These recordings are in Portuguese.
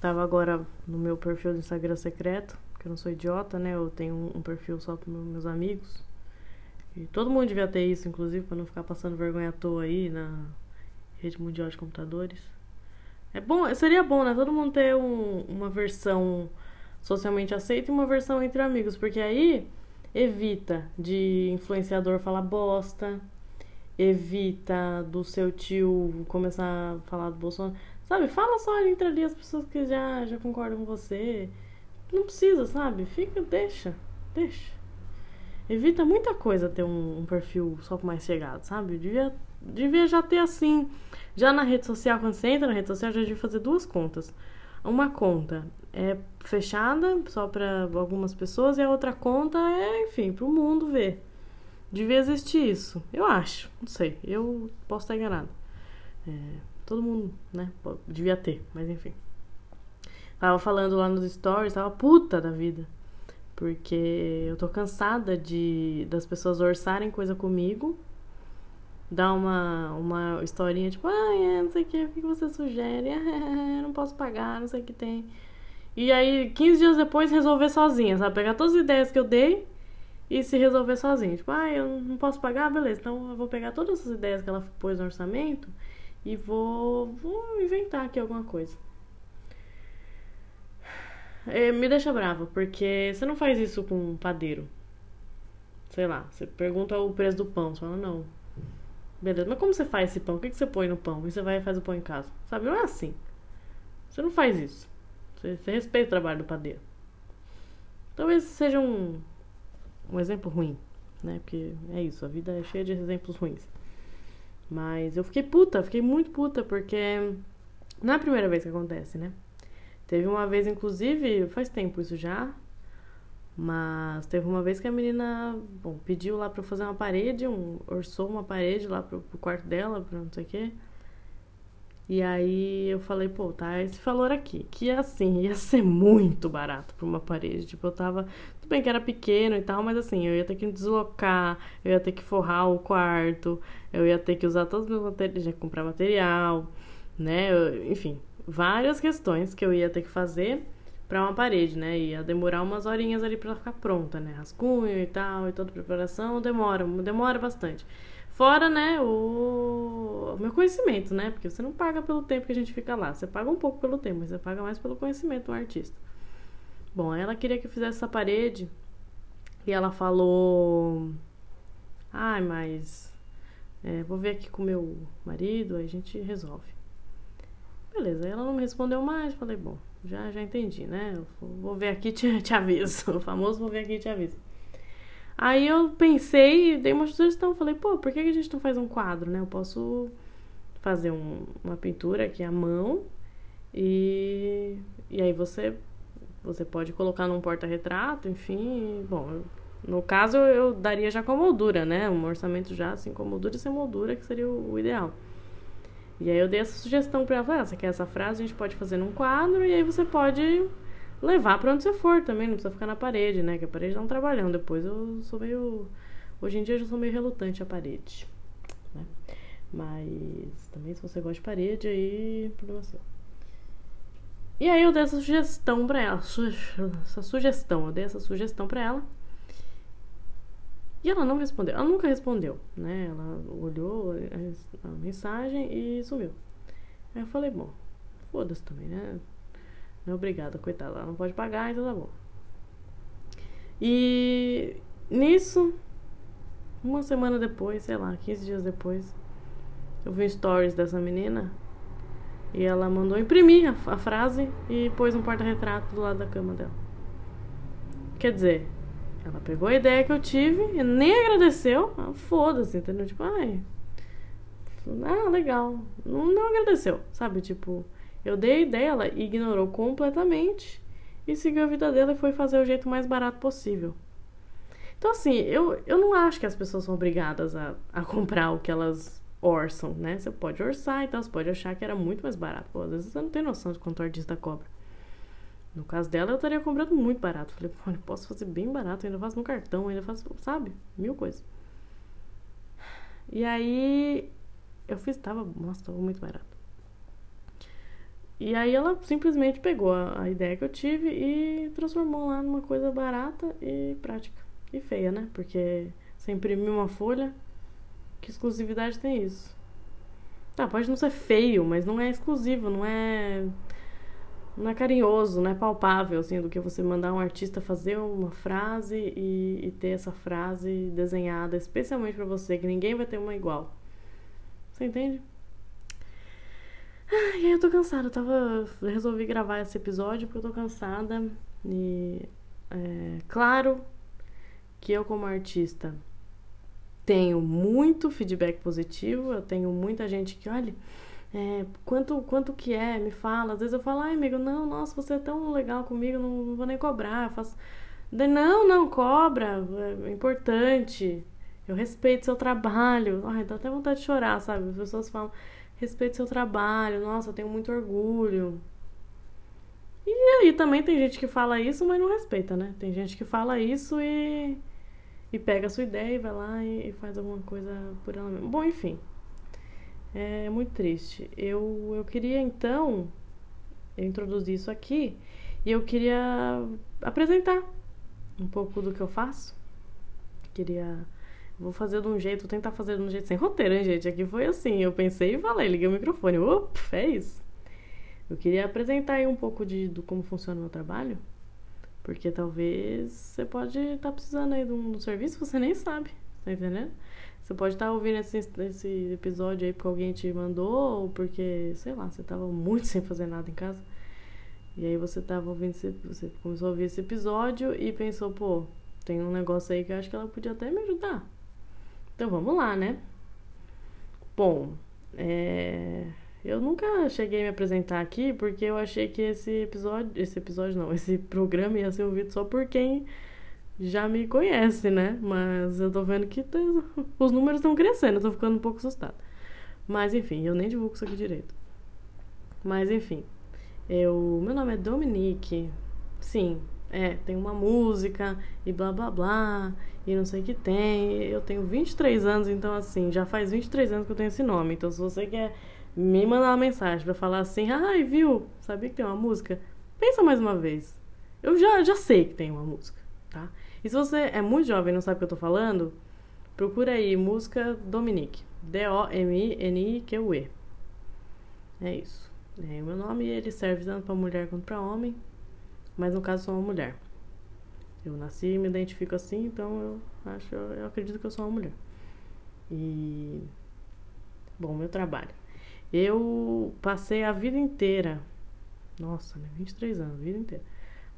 Tava agora no meu perfil do Instagram secreto, que eu não sou idiota, né? Eu tenho um, perfil só para meus amigos. E todo mundo devia ter isso, inclusive, para não ficar passando vergonha à toa aí na rede mundial de computadores. É bom, seria bom, né? Todo mundo ter um, uma versão socialmente aceita e uma versão entre amigos, porque aí evita de influenciador falar bosta, evita do seu tio começar a falar do Bolsonaro. Sabe, fala só entre ali as pessoas que já, já concordam com você. Não precisa, sabe? Fica, deixa, deixa. Evita muita coisa ter um, um perfil só mais chegado, sabe? Devia, devia já ter assim. Já na rede social, quando você entra na rede social, já devia fazer duas contas. Uma conta é fechada só para algumas pessoas e a outra conta é, enfim, para o mundo ver. Devia existir isso, eu acho, não sei, eu posso estar enganado. É, todo mundo, né, devia ter, mas enfim. Tava falando lá nos stories, tava puta da vida. Porque eu tô cansada de das pessoas orçarem coisa comigo, dar uma, uma historinha tipo, ah, não sei o que, o que você sugere? Não posso pagar, não sei o que tem. E aí, 15 dias depois, resolver sozinha, sabe? Pegar todas as ideias que eu dei e se resolver sozinha. Tipo, ah, eu não posso pagar, beleza. Então eu vou pegar todas as ideias que ela pôs no orçamento e vou, vou inventar aqui alguma coisa. É, me deixa brava, porque você não faz isso com um padeiro. Sei lá, você pergunta o preço do pão, você fala, não. Beleza, mas como você faz esse pão? O que, que você põe no pão? E você vai e faz o pão em casa. Sabe, não é assim. Você não faz isso. Você, você respeita o trabalho do padeiro. Talvez seja um, um exemplo ruim, né? Porque é isso, a vida é cheia de exemplos ruins. Mas eu fiquei puta, fiquei muito puta, porque não é a primeira vez que acontece, né? Teve uma vez, inclusive, faz tempo isso já, mas teve uma vez que a menina, bom, pediu lá pra fazer uma parede, um, orçou uma parede lá pro, pro quarto dela, pra não sei o quê. E aí eu falei, pô, tá esse valor aqui, que assim, ia ser muito barato pra uma parede. Tipo, eu tava. Tudo bem que era pequeno e tal, mas assim, eu ia ter que me deslocar, eu ia ter que forrar o quarto, eu ia ter que usar todos os meus materiais, já comprar material, né? Eu, enfim, várias questões que eu ia ter que fazer para uma parede, né? Ia demorar umas horinhas ali para ficar pronta, né? Rascunho e tal, e toda a preparação demora, demora bastante. Fora, né, o... o meu conhecimento, né? Porque você não paga pelo tempo que a gente fica lá. Você paga um pouco pelo tempo, mas você paga mais pelo conhecimento do artista. Bom, ela queria que eu fizesse essa parede e ela falou: Ai, mas é, vou ver aqui com meu marido, aí a gente resolve. Beleza, ela não me respondeu mais. Falei: Bom, já, já entendi, né? vou ver aqui e te, te aviso. O famoso vou ver aqui e te aviso. Aí eu pensei, dei uma sugestão, falei, pô, por que a gente não faz um quadro, né? Eu posso fazer um, uma pintura aqui à mão e, e aí você você pode colocar num porta-retrato, enfim, bom, no caso eu daria já com moldura, né? Um orçamento já assim com moldura e sem moldura, que seria o, o ideal. E aí eu dei essa sugestão para ela, ah, você quer essa frase, a gente pode fazer num quadro e aí você pode levar para onde você for também, não precisa ficar na parede, né? Que a parede dá um trabalhão. Depois eu sou meio. Hoje em dia eu já sou meio relutante à parede. Né? Mas também se você gosta de parede, aí problema seu. E aí eu dei essa sugestão pra ela. Essa sugestão, eu dei essa sugestão pra ela. E ela não respondeu. Ela nunca respondeu, né? Ela olhou a mensagem e sumiu. Aí eu falei, bom, foda-se também, né? Não, obrigada, coitada, ela não pode pagar, então tá bom. E nisso, uma semana depois, sei lá, 15 dias depois, eu vi stories dessa menina e ela mandou imprimir a, a frase e pôs um porta-retrato do lado da cama dela. Quer dizer, ela pegou a ideia que eu tive e nem agradeceu. Ah, foda-se, entendeu? Tipo, ai. Ah, legal. Não, não agradeceu, sabe? Tipo, eu dei a ideia, ela ignorou completamente e seguiu a vida dela e foi fazer o jeito mais barato possível. Então, assim, eu, eu não acho que as pessoas são obrigadas a, a comprar o que elas orçam, né? Você pode orçar, então você pode achar que era muito mais barato. Pô, às vezes você não tem noção de quanto o artista cobra. No caso dela, eu estaria comprando muito barato. Falei, pô, eu posso fazer bem barato, ainda faço no cartão, ainda faço, sabe? Mil coisas. E aí, eu fiz, tava, nossa, tava muito barato. E aí ela simplesmente pegou a, a, ideia que eu tive e transformou lá numa coisa barata e prática. E feia, né? Porque você imprimir uma folha, que exclusividade tem isso? Tá, pode não ser feio, mas não é exclusivo, não é não é carinhoso, não é palpável, assim, do que você mandar um artista fazer uma frase e, e ter essa frase desenhada especialmente para você, que ninguém vai ter uma igual. Você entende? Aí eu tô cansada, eu tava. Resolvi gravar esse episódio porque eu tô cansada. E. É, claro que eu, como artista, tenho muito feedback positivo, eu tenho muita gente que, olha é, quanto, quanto que é? Me fala. Às vezes eu falo, ai, amigo, não, nossa, você é tão legal comigo, não, não vou nem cobrar. Eu faço... Não, não, cobra, é importante. Eu respeito seu trabalho. Ai, dá até vontade de chorar, sabe? As pessoas falam, respeito seu trabalho, nossa, eu tenho muito orgulho. E aí também tem gente que fala isso, mas não respeita, né? Tem gente que fala isso e, e pega a sua ideia e vai lá e, e faz alguma coisa por ela mesma. Bom, enfim. É muito triste. Eu, eu queria então, eu isso aqui e eu queria apresentar um pouco do que eu faço. Queria. Vou fazer de um jeito, vou tentar fazer de um jeito sem roteiro, hein, gente? Aqui foi assim, eu pensei e falei, liguei o microfone. Opa, é isso. Eu queria apresentar aí um pouco de, do como funciona o meu trabalho. Porque talvez você pode estar tá precisando aí de um, de um serviço que você nem sabe. Tá entendendo? Você pode estar ouvindo esse, esse episódio aí porque alguém te mandou, ou porque, sei lá, você estava muito sem fazer nada em casa. E aí você tava ouvindo esse, você começou a ouvir esse episódio e pensou, pô, tem um negócio aí que eu acho que ela podia até me ajudar. Então vamos lá, né? Bom, é... eu nunca cheguei a me apresentar aqui porque eu achei que esse episódio, esse episódio não, esse programa ia ser ouvido só por quem já me conhece, né? Mas eu tô vendo que tá, os números estão crescendo, eu tô ficando um pouco assustada. Mas enfim, eu nem divulgo isso aqui direito. Mas enfim, eu, meu nome é Dominique. Sim, é, tem uma música e blá blá blá, e não sei o que tem. Eu tenho 23 anos, então assim, já faz 23 anos que eu tenho esse nome. Então se você quer me mandar uma mensagem para falar assim, ai, viu? Sabia que tem uma música? Pensa mais uma vez. Eu já, já sei que tem uma música, tá? E se você é muito jovem e não sabe o que eu tô falando, procura aí música Dominique. D-O-M-I-N-I-Q-U-E. É isso. É, o meu nome ele serve tanto para mulher quanto para homem, mas no caso sou uma mulher. Eu nasci e me identifico assim, então eu acho, eu acredito que eu sou uma mulher. E bom, meu trabalho. Eu passei a vida inteira, nossa, né, 23 anos, vida inteira.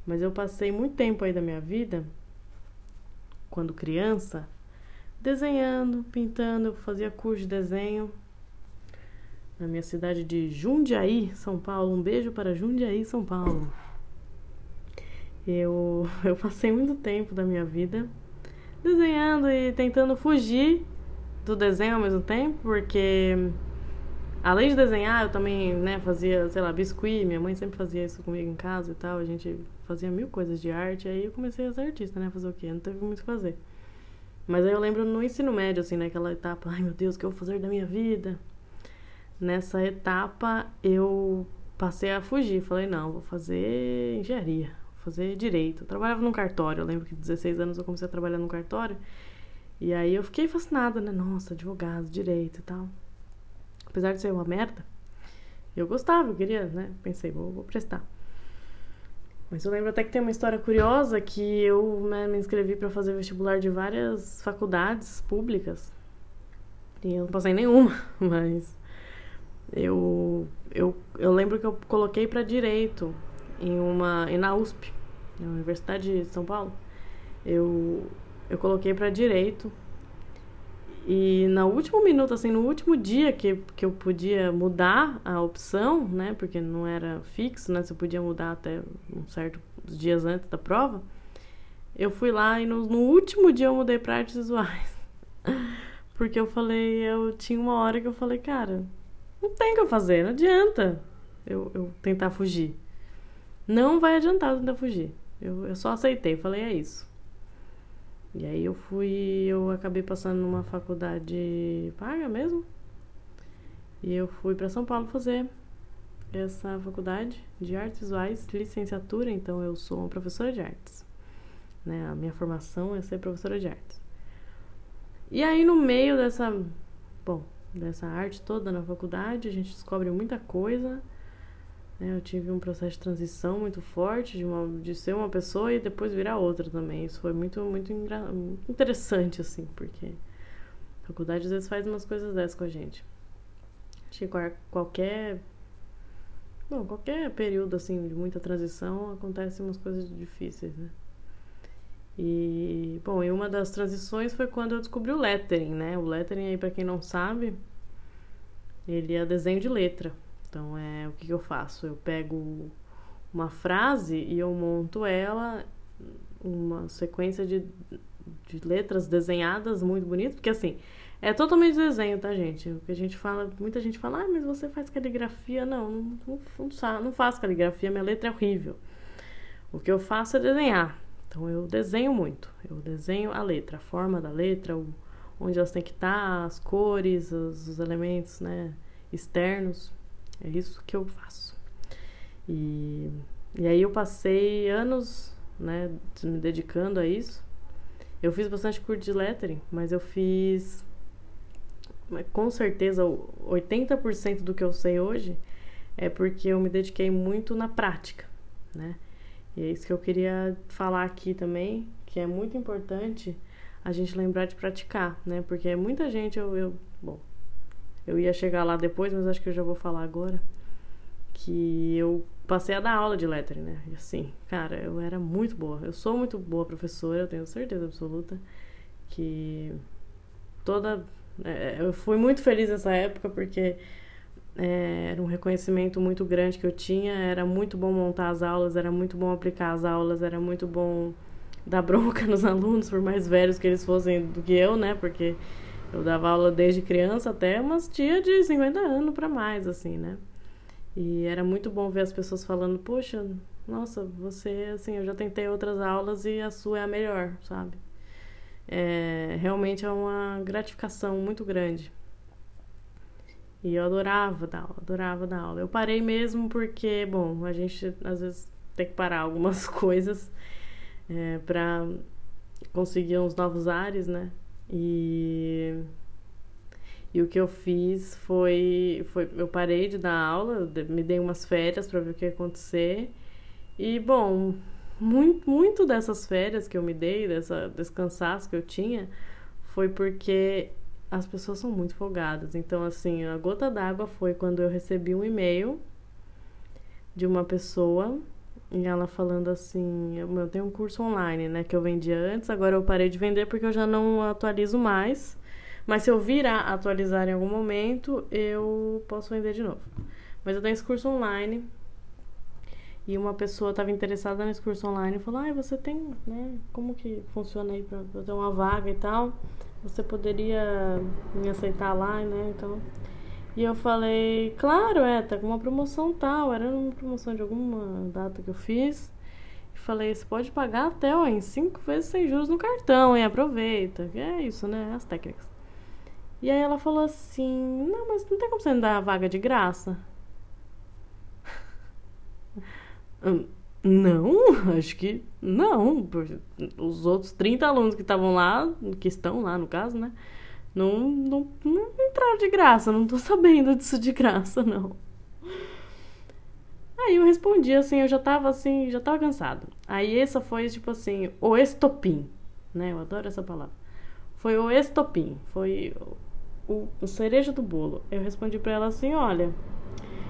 Mas eu passei muito tempo aí da minha vida quando criança, desenhando, pintando, eu fazia curso de desenho na minha cidade de Jundiaí, São Paulo. Um beijo para Jundiaí, São Paulo. Eu, eu passei muito tempo da minha vida desenhando e tentando fugir do desenho ao mesmo tempo, porque além de desenhar, eu também, né, fazia, sei lá, biscuit, minha mãe sempre fazia isso comigo em casa e tal, a gente fazia mil coisas de arte, aí eu comecei a ser artista, né, fazer o quê? Não teve muito o que fazer. Mas aí eu lembro no ensino médio, assim, naquela etapa, ai meu Deus, o que eu vou fazer da minha vida? Nessa etapa, eu passei a fugir, falei, não, vou fazer engenharia, fazer direito. Eu trabalhava num cartório, eu lembro que 16 anos eu comecei a trabalhar num cartório, e aí eu fiquei fascinada, né, nossa, advogado, direito e tal apesar de ser uma merda, eu gostava, eu queria, né? Pensei, vou, vou prestar. Mas eu lembro até que tem uma história curiosa que eu né, me inscrevi para fazer vestibular de várias faculdades públicas. E eu não passei nenhuma, mas eu, eu, eu lembro que eu coloquei para direito em uma em na USP, na Universidade de São Paulo. Eu, eu coloquei para direito e no último minuto, assim, no último dia que, que eu podia mudar a opção, né? Porque não era fixo, né? Você podia mudar até um certo dias antes da prova. Eu fui lá e no, no último dia eu mudei para artes visuais. Porque eu falei, eu tinha uma hora que eu falei, cara, não tem o que eu fazer, não adianta eu, eu tentar fugir. Não vai adiantar tentar fugir. Eu, eu só aceitei, falei, é isso. E aí eu fui, eu acabei passando numa faculdade paga mesmo. E eu fui para São Paulo fazer. essa faculdade de artes visuais, licenciatura, então eu sou uma professora de artes. Né? A minha formação é ser professora de artes. E aí no meio dessa, bom, dessa arte toda na faculdade, a gente descobre muita coisa. Né? Eu tive um processo de transição muito forte de, uma, de ser uma pessoa e depois virar outra também. Isso foi muito, muito, muito interessante, assim, porque a faculdade às vezes faz umas coisas dessas com a gente. Acho que qualquer Bom, qualquer período assim de muita transição acontecem umas coisas difíceis, né? E, bom, e uma das transições foi quando eu descobri o lettering, né? O lettering aí para quem não sabe, ele é desenho de letra. Então, é o que, que eu faço? Eu pego uma frase e eu monto ela uma sequência de, de letras desenhadas muito bonitas, porque assim, é totalmente desenho, tá, gente? O que a gente fala, muita gente fala, ah, mas você faz caligrafia. Não, não, não, não faço caligrafia, minha letra é horrível. O que eu faço é desenhar. Então eu desenho muito. Eu desenho a letra, a forma da letra, o, onde elas têm que estar, as cores, os, os elementos né, externos. É isso que eu faço. E, e aí eu passei anos né, me dedicando a isso. Eu fiz bastante curso de lettering, mas eu fiz com certeza 80% do que eu sei hoje é porque eu me dediquei muito na prática, né? E é isso que eu queria falar aqui também, que é muito importante a gente lembrar de praticar, né? Porque muita gente, eu, eu bom, eu ia chegar lá depois, mas acho que eu já vou falar agora, que eu passei a dar aula de lettering, né? E assim, cara, eu era muito boa. Eu sou muito boa professora, eu tenho certeza absoluta que toda é, eu fui muito feliz nessa época porque é, era um reconhecimento muito grande que eu tinha. Era muito bom montar as aulas, era muito bom aplicar as aulas, era muito bom dar bronca nos alunos, por mais velhos que eles fossem do que eu, né? Porque eu dava aula desde criança até umas tia de 50 anos para mais, assim, né? E era muito bom ver as pessoas falando, poxa, nossa, você, assim, eu já tentei outras aulas e a sua é a melhor, sabe? é, realmente é uma gratificação muito grande. E eu adorava dar aula, adorava dar aula. Eu parei mesmo porque, bom, a gente às vezes tem que parar algumas coisas é, para conseguir uns novos ares, né? E, e o que eu fiz foi, foi eu parei de dar aula, me dei umas férias para ver o que ia acontecer. E, bom, muito, muito dessas férias que eu me dei, dessa, desse cansaço que eu tinha, foi porque as pessoas são muito folgadas. Então, assim, a gota d'água foi quando eu recebi um e-mail de uma pessoa e ela falando assim: eu tenho um curso online, né, que eu vendia antes, agora eu parei de vender porque eu já não atualizo mais. Mas se eu vir a atualizar em algum momento, eu posso vender de novo. Mas eu tenho esse curso online e uma pessoa estava interessada nesse curso online e falou: Ah, você tem, né? Como que funciona aí para ter uma vaga e tal? Você poderia me aceitar lá, né? Então. E eu falei: Claro, é, tá com uma promoção tal. Era uma promoção de alguma data que eu fiz. E falei: Você pode pagar até ó, em cinco vezes sem juros no cartão, hein? Aproveita. E é isso, né? As técnicas. E aí ela falou assim: Não, mas não tem como você me dar a vaga de graça? Hum, não, acho que não. Os outros 30 alunos que estavam lá, que estão lá no caso, né? Não, não, não entraram de graça, não tô sabendo disso de graça, não. Aí eu respondi assim, eu já tava assim, já tava cansado. Aí essa foi tipo assim, o estopim, né? Eu adoro essa palavra. Foi o estopim, foi o, o cereja do bolo. Eu respondi para ela assim, olha,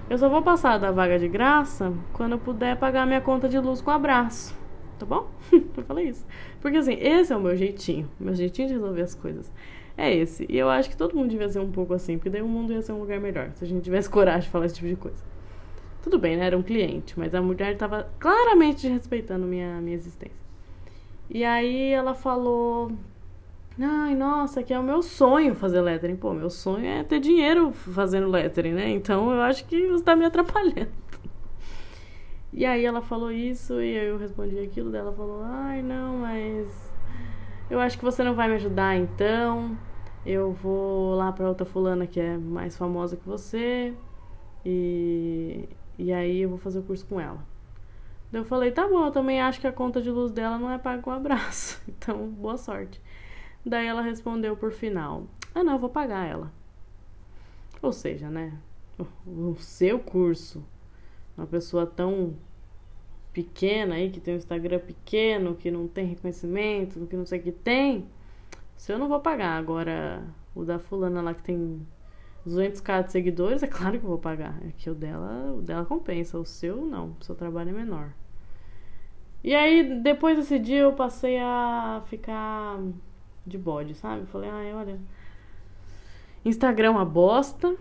eu só vou passar da vaga de graça quando eu puder pagar minha conta de luz com abraço. Tá bom? eu falei isso. Porque assim, esse é o meu jeitinho. Meu jeitinho de resolver as coisas. É esse. E eu acho que todo mundo devia ser um pouco assim, porque daí o mundo ia ser um lugar melhor. Se a gente tivesse coragem de falar esse tipo de coisa. Tudo bem, né? Era um cliente, mas a mulher estava claramente respeitando minha, minha existência. E aí ela falou: Ai, nossa, que é o meu sonho fazer lettering. Pô, meu sonho é ter dinheiro fazendo lettering, né? Então eu acho que você tá me atrapalhando. E aí ela falou isso e eu respondi aquilo dela falou: "Ai, não, mas eu acho que você não vai me ajudar então. Eu vou lá para outra fulana que é mais famosa que você e E aí eu vou fazer o curso com ela. Eu falei, tá bom, eu também acho que a conta de luz dela não é paga com abraço. Então, boa sorte. Daí ela respondeu por final: Ah, não, eu vou pagar ela. Ou seja, né? O seu curso, uma pessoa tão pequena aí, que tem um Instagram pequeno, que não tem reconhecimento, que não sei o que tem, se eu não vou pagar. Agora, o da fulana lá que tem 200k de seguidores, é claro que eu vou pagar. É que o dela, o dela compensa, o seu não, o seu trabalho é menor. E aí, depois desse dia, eu passei a ficar de bode, sabe? Falei, ai, olha. Instagram é uma bosta.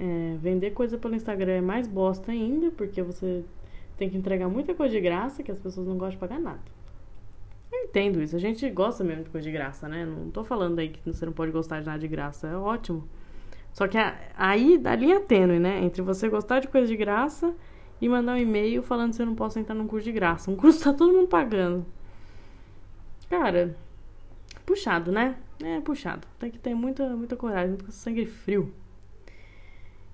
É, vender coisa pelo Instagram é mais bosta ainda, porque você tem que entregar muita coisa de graça que as pessoas não gostam de pagar nada. Eu entendo isso, a gente gosta mesmo de coisa de graça, né? Não tô falando aí que você não pode gostar de nada de graça, é ótimo. Só que aí da linha tênue, né? Entre você gostar de coisa de graça e mandar um e-mail falando que você não pode entrar num curso de graça. Um curso tá todo mundo pagando. Cara, puxado, né? É puxado. Tem que ter muita, muita coragem, muito sangue frio.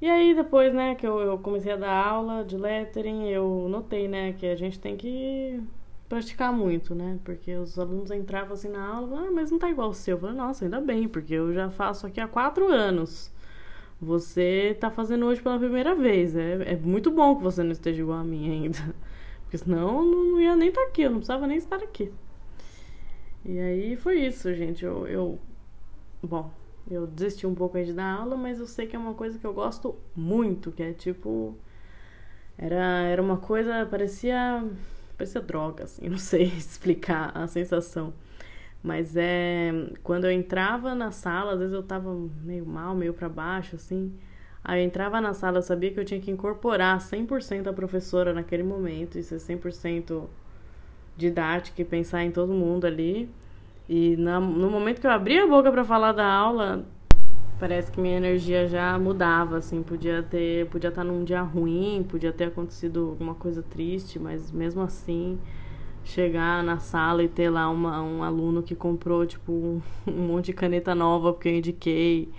E aí depois, né, que eu, eu comecei a dar aula de lettering, eu notei, né, que a gente tem que praticar muito, né? Porque os alunos entravam assim na aula, ah, mas não tá igual o seu. Eu falei, nossa, ainda bem, porque eu já faço aqui há quatro anos. Você tá fazendo hoje pela primeira vez. É, é muito bom que você não esteja igual a mim ainda. Porque senão eu não ia nem estar tá aqui, eu não precisava nem estar aqui. E aí foi isso, gente. Eu, eu. Bom, eu desisti um pouco aí de dar aula, mas eu sei que é uma coisa que eu gosto muito, que é tipo. Era, era uma coisa, parecia. parecia droga, assim, não sei explicar a sensação. Mas é. Quando eu entrava na sala, às vezes eu tava meio mal, meio para baixo, assim. Aí eu entrava na sala, eu sabia que eu tinha que incorporar 100% a professora naquele momento, e ser 100% didática e pensar em todo mundo ali. E na, no momento que eu abri a boca para falar da aula, parece que minha energia já mudava, assim, podia ter, podia estar num dia ruim, podia ter acontecido alguma coisa triste, mas mesmo assim, chegar na sala e ter lá uma, um aluno que comprou, tipo, um, um monte de caneta nova porque eu indiquei,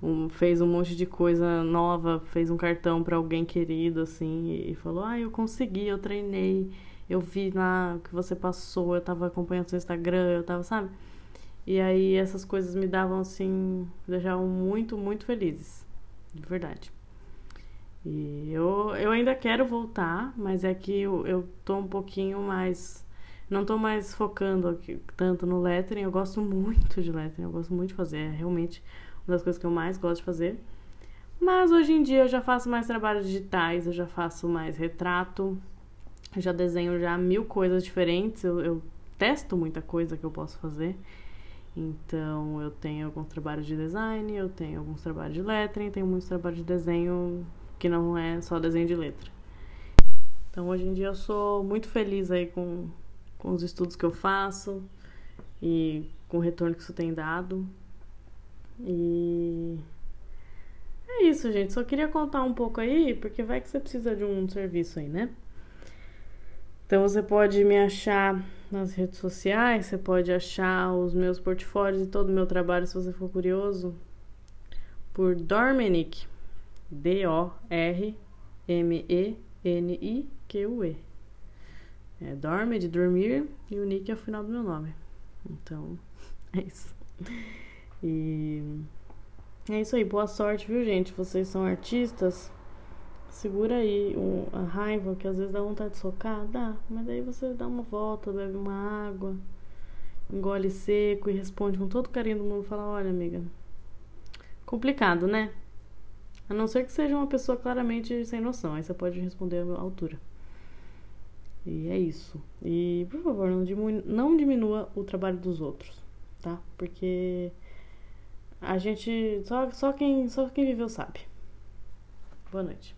um, fez um monte de coisa nova, fez um cartão para alguém querido, assim, e, e falou, ah, eu consegui, eu treinei eu vi lá que você passou, eu tava acompanhando seu Instagram, eu tava, sabe? E aí essas coisas me davam assim, me deixavam muito, muito felizes. De verdade. E eu, eu ainda quero voltar, mas é que eu, eu tô um pouquinho mais. Não tô mais focando aqui, tanto no lettering. Eu gosto muito de lettering, eu gosto muito de fazer. É realmente uma das coisas que eu mais gosto de fazer. Mas hoje em dia eu já faço mais trabalhos digitais, eu já faço mais retrato, já desenho já mil coisas diferentes, eu, eu testo muita coisa que eu posso fazer. Então, eu tenho alguns trabalhos de design, eu tenho alguns trabalhos de lettering, tenho muitos trabalhos de desenho que não é só desenho de letra. Então, hoje em dia eu sou muito feliz aí com, com os estudos que eu faço e com o retorno que isso tem dado. E é isso, gente. Só queria contar um pouco aí, porque vai que você precisa de um serviço aí, né? Então você pode me achar nas redes sociais, você pode achar os meus portfólios e todo o meu trabalho se você for curioso por Dormenic, D-O-R-M-E-N-I-Q-U-E. É Dorme de dormir e o Nick é o final do meu nome. Então, é isso. E é isso aí, boa sorte, viu, gente? Vocês são artistas segura aí um, a raiva, que às vezes dá vontade de socar, dá, mas daí você dá uma volta, bebe uma água, engole seco e responde com todo carinho do mundo, fala, olha amiga, complicado, né? A não ser que seja uma pessoa claramente sem noção, aí você pode responder à altura. E é isso. E, por favor, não diminua, não diminua o trabalho dos outros, tá? Porque a gente. Só, só, quem, só quem viveu sabe. Boa noite.